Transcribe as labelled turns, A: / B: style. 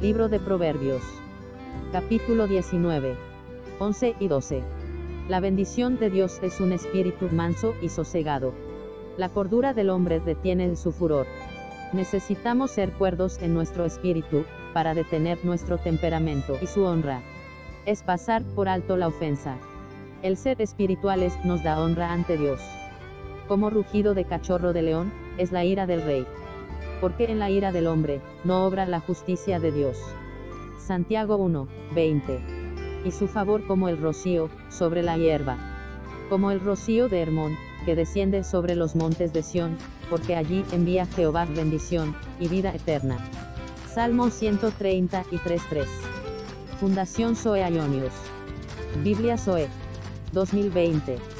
A: Libro de Proverbios. Capítulo 19. 11 y 12. La bendición de Dios es un espíritu manso y sosegado. La cordura del hombre detiene su furor. Necesitamos ser cuerdos en nuestro espíritu, para detener nuestro temperamento y su honra. Es pasar por alto la ofensa. El ser espirituales nos da honra ante Dios. Como rugido de cachorro de león, es la ira del rey. Porque en la ira del hombre, no obra la justicia de Dios. Santiago 1, 20. Y su favor como el rocío, sobre la hierba. Como el rocío de Hermón, que desciende sobre los montes de Sión, porque allí envía Jehová bendición, y vida eterna. Salmo 133.3. Fundación Zoe Ionios. Biblia Zoe. 2020.